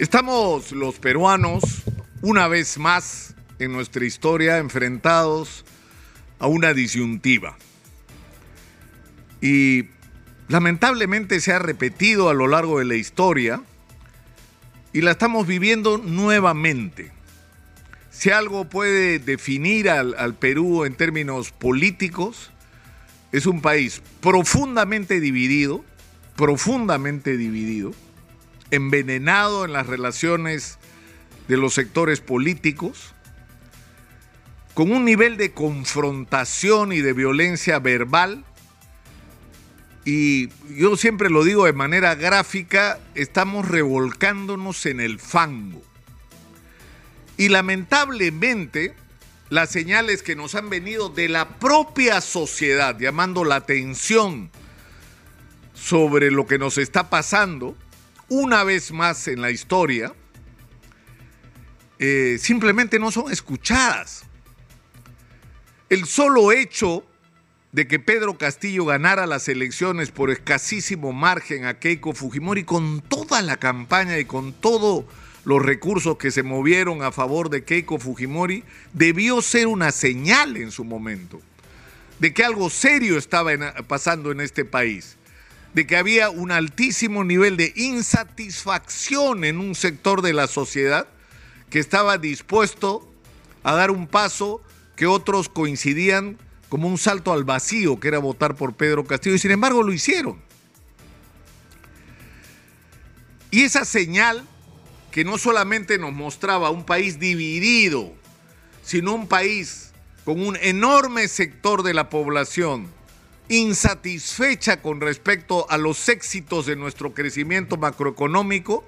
Estamos los peruanos una vez más en nuestra historia enfrentados a una disyuntiva. Y lamentablemente se ha repetido a lo largo de la historia y la estamos viviendo nuevamente. Si algo puede definir al, Perú en términos políticos, es un país profundamente dividido, profundamente dividido, envenenado en las relaciones de los sectores políticos, con un nivel de confrontación y de violencia verbal. Y yo siempre lo digo de manera gráfica, estamos revolcándonos en el fango. Y lamentablemente, las señales que nos han venido de la propia sociedad, llamando la atención sobre lo que nos está pasando, una vez más en la historia, eh, simplemente no son escuchadas. El solo hecho de que Pedro Castillo ganara las elecciones por escasísimo margen a Keiko Fujimori con toda la campaña y con todos los recursos que se movieron a favor de Keiko Fujimori, debió ser una señal en su momento de que algo serio estaba pasando en este país de que había un altísimo nivel de insatisfacción en un sector de la sociedad que estaba dispuesto a dar un paso que otros coincidían como un salto al vacío, que era votar por Pedro Castillo, y sin embargo lo hicieron. Y esa señal que no solamente nos mostraba un país dividido, sino un país con un enorme sector de la población insatisfecha con respecto a los éxitos de nuestro crecimiento macroeconómico,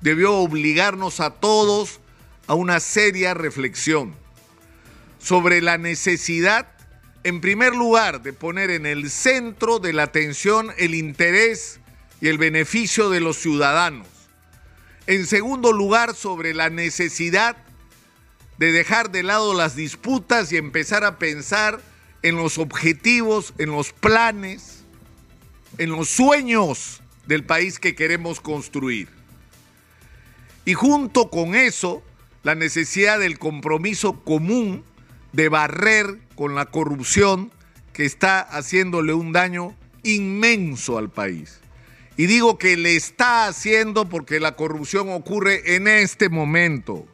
debió obligarnos a todos a una seria reflexión sobre la necesidad, en primer lugar, de poner en el centro de la atención el interés y el beneficio de los ciudadanos. En segundo lugar, sobre la necesidad de dejar de lado las disputas y empezar a pensar en los objetivos, en los planes, en los sueños del país que queremos construir. Y junto con eso, la necesidad del compromiso común de barrer con la corrupción que está haciéndole un daño inmenso al país. Y digo que le está haciendo porque la corrupción ocurre en este momento.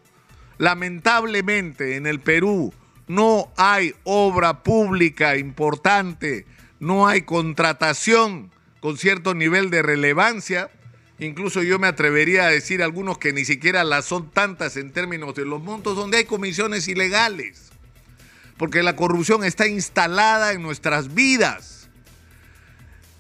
Lamentablemente en el Perú, no hay obra pública importante, no hay contratación con cierto nivel de relevancia. Incluso yo me atrevería a decir algunos que ni siquiera las son tantas en términos de los montos, donde hay comisiones ilegales. Porque la corrupción está instalada en nuestras vidas.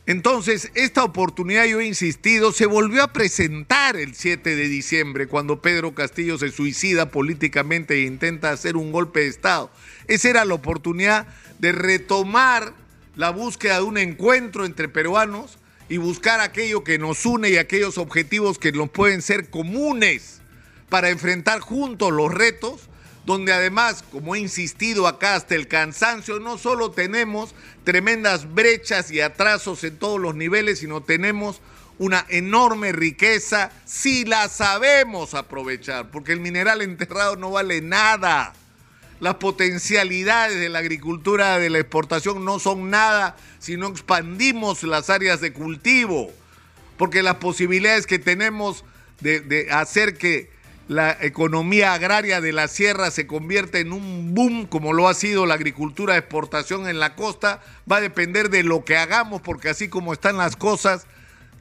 Entonces, esta oportunidad, yo he insistido, se volvió a presentar el 7 de diciembre, cuando Pedro Castillo se suicida políticamente e intenta hacer un golpe de Estado. Esa era la oportunidad de retomar la búsqueda de un encuentro entre peruanos y buscar aquello que nos une y aquellos objetivos que nos pueden ser comunes para enfrentar juntos los retos donde además, como he insistido acá hasta el cansancio, no solo tenemos tremendas brechas y atrasos en todos los niveles, sino tenemos una enorme riqueza si la sabemos aprovechar, porque el mineral enterrado no vale nada. Las potencialidades de la agricultura, de la exportación no son nada si no expandimos las áreas de cultivo, porque las posibilidades que tenemos de, de hacer que la economía agraria de la sierra se convierte en un boom como lo ha sido la agricultura de exportación en la costa, va a depender de lo que hagamos porque así como están las cosas,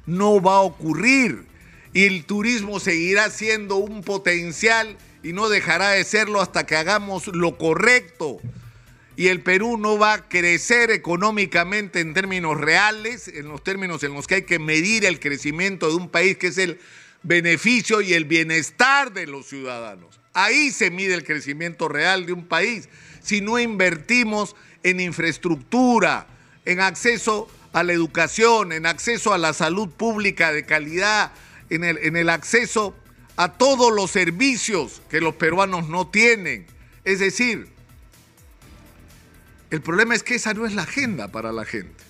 no va a ocurrir. Y el turismo seguirá siendo un potencial y no dejará de serlo hasta que hagamos lo correcto. Y el Perú no va a crecer económicamente en términos reales, en los términos en los que hay que medir el crecimiento de un país que es el beneficio y el bienestar de los ciudadanos. Ahí se mide el crecimiento real de un país. Si no invertimos en infraestructura, en acceso a la educación, en acceso a la salud pública de calidad, en el, en el acceso a todos los servicios que los peruanos no tienen. Es decir, el problema es que esa no es la agenda para la gente.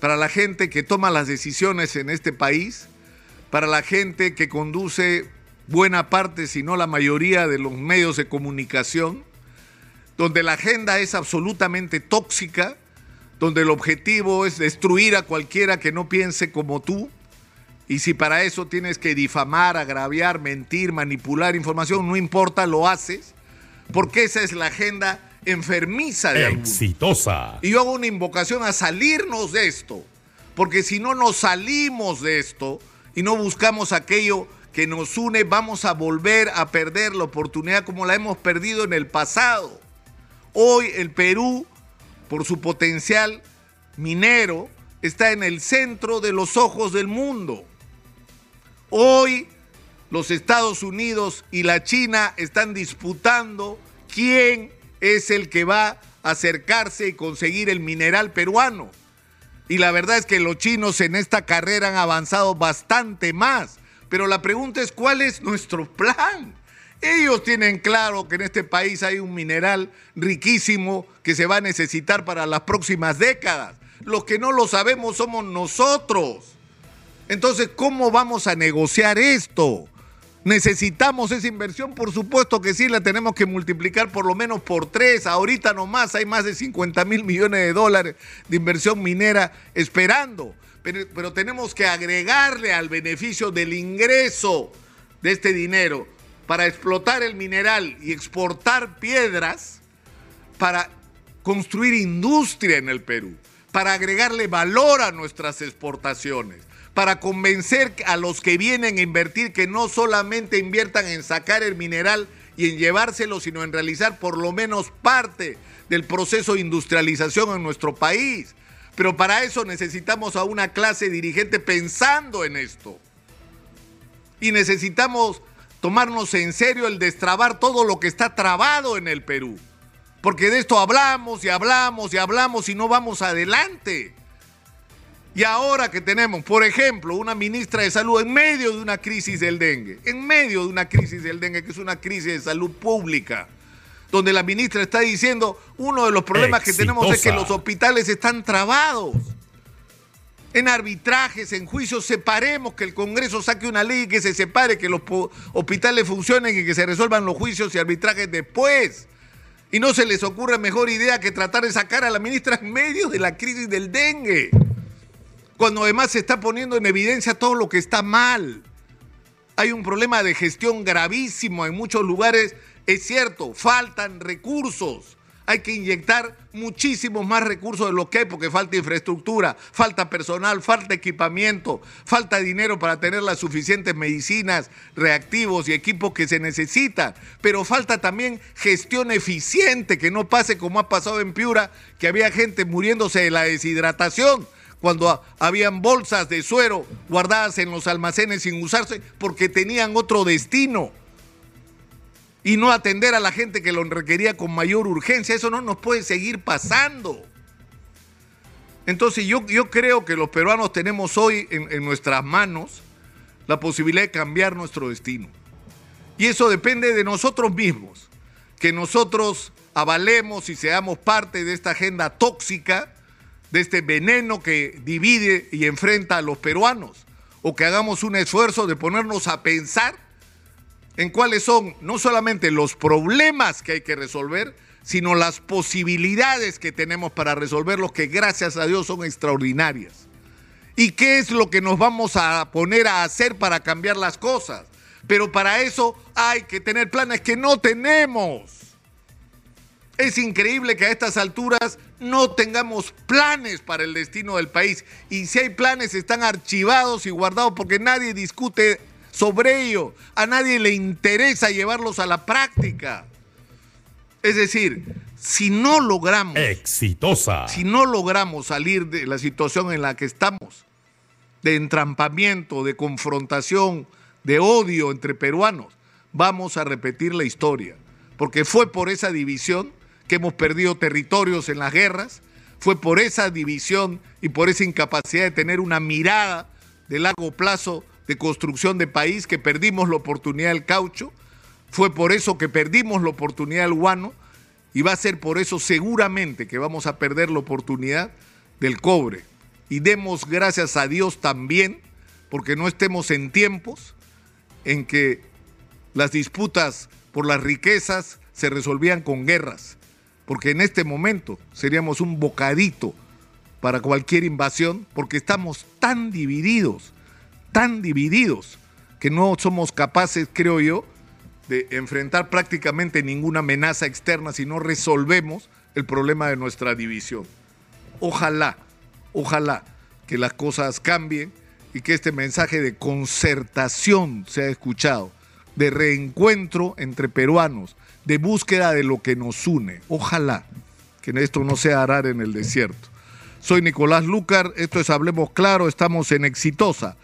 Para la gente que toma las decisiones en este país, para la gente que conduce buena parte, si no la mayoría de los medios de comunicación, donde la agenda es absolutamente tóxica, donde el objetivo es destruir a cualquiera que no piense como tú, y si para eso tienes que difamar, agraviar, mentir, manipular información, no importa, lo haces, porque esa es la agenda enfermiza de Exitosa. Y yo hago una invocación a salirnos de esto, porque si no nos salimos de esto y no buscamos aquello que nos une, vamos a volver a perder la oportunidad como la hemos perdido en el pasado. Hoy el Perú, por su potencial minero, está en el centro de los ojos del mundo. Hoy los Estados Unidos y la China están disputando quién es el que va a acercarse y conseguir el mineral peruano. Y la verdad es que los chinos en esta carrera han avanzado bastante más. Pero la pregunta es, ¿cuál es nuestro plan? Ellos tienen claro que en este país hay un mineral riquísimo que se va a necesitar para las próximas décadas. Los que no lo sabemos somos nosotros. Entonces, ¿cómo vamos a negociar esto? ¿Necesitamos esa inversión? Por supuesto que sí, la tenemos que multiplicar por lo menos por tres. Ahorita nomás hay más de 50 mil millones de dólares de inversión minera esperando. Pero, pero, tenemos que agregarle al beneficio del ingreso de este dinero para explotar el mineral y exportar piedras para construir industria en el Perú, para agregarle valor a nuestras exportaciones para convencer a los que vienen a invertir que no solamente inviertan en sacar el mineral y en llevárselo, sino en realizar por lo menos parte del proceso de industrialización en nuestro país. Pero para eso necesitamos a una clase dirigente pensando en esto. Y necesitamos tomarnos en serio el destrabar todo lo que está trabado en el Perú. Porque de esto hablamos y hablamos y hablamos y no vamos adelante. Y ahora que tenemos, por ejemplo, una ministra de salud en medio de una crisis del dengue, en medio de una crisis del dengue, que es una crisis de salud pública, donde la ministra está diciendo, uno de los problemas que tenemos es que los hospitales están trabados. En arbitrajes, en juicios, separemos que el Congreso saque una ley que se separe, que los hospitales funcionen y que se resuelvan los juicios y arbitrajes después. Y no se les ocurre mejor idea que tratar de sacar a la ministra en medio de la crisis del dengue cuando además se está poniendo en evidencia todo lo que está mal. Hay un problema de gestión gravísimo en muchos lugares. Es cierto, faltan recursos. Hay que inyectar muchísimos más recursos de lo que hay porque falta infraestructura, falta personal, falta equipamiento, falta dinero para tener las suficientes medicinas, reactivos y equipos que se necesitan. Pero falta también gestión eficiente, que no pase como ha pasado en Piura, que había gente muriéndose de la deshidratación cuando habían bolsas de suero guardadas en los almacenes sin usarse porque tenían otro destino y no atender a la gente que lo requería con mayor urgencia. Eso no nos puede seguir pasando. Entonces yo, yo creo que los peruanos tenemos hoy en, en nuestras manos la posibilidad de cambiar nuestro destino. Y eso depende de nosotros mismos, que nosotros avalemos y seamos parte de esta agenda tóxica de este veneno que divide y enfrenta a los peruanos, o que hagamos un esfuerzo de ponernos a pensar en cuáles son no solamente los problemas que hay que resolver, sino las posibilidades que tenemos para resolverlos, que gracias a Dios son extraordinarias. ¿Y qué es lo que nos vamos a poner a hacer para cambiar las cosas? Pero para eso hay que tener planes que no tenemos. Es increíble que a estas alturas no tengamos planes para el destino del país. Y si hay planes, están archivados y guardados porque nadie discute sobre ello. A nadie le interesa llevarlos a la práctica. Es decir, si no logramos... Exitosa. Si no logramos salir de la situación en la que estamos, de entrampamiento, de confrontación, de odio entre peruanos, vamos a repetir la historia. Porque fue por esa división que hemos perdido territorios en las guerras, fue por esa división y por esa incapacidad de tener una mirada de largo plazo de construcción de país que perdimos la oportunidad del caucho, fue por eso que perdimos la oportunidad del guano y va a ser por eso seguramente que vamos a perder la oportunidad del cobre. Y demos gracias a Dios también, porque no estemos en tiempos en que las disputas por las riquezas se resolvían con guerras, porque en este momento seríamos un bocadito para cualquier invasión, porque estamos tan divididos, tan divididos, que no somos capaces, creo yo, de enfrentar prácticamente ninguna amenaza externa si no resolvemos el problema de nuestra división. Ojalá, ojalá que las cosas cambien y que este mensaje de concertación sea escuchado, de reencuentro entre peruanos, de búsqueda de lo que nos une. Ojalá que esto no sea arar en el desierto. Soy Nicolás Lucar, esto es Hablemos Claro, estamos en Exitosa.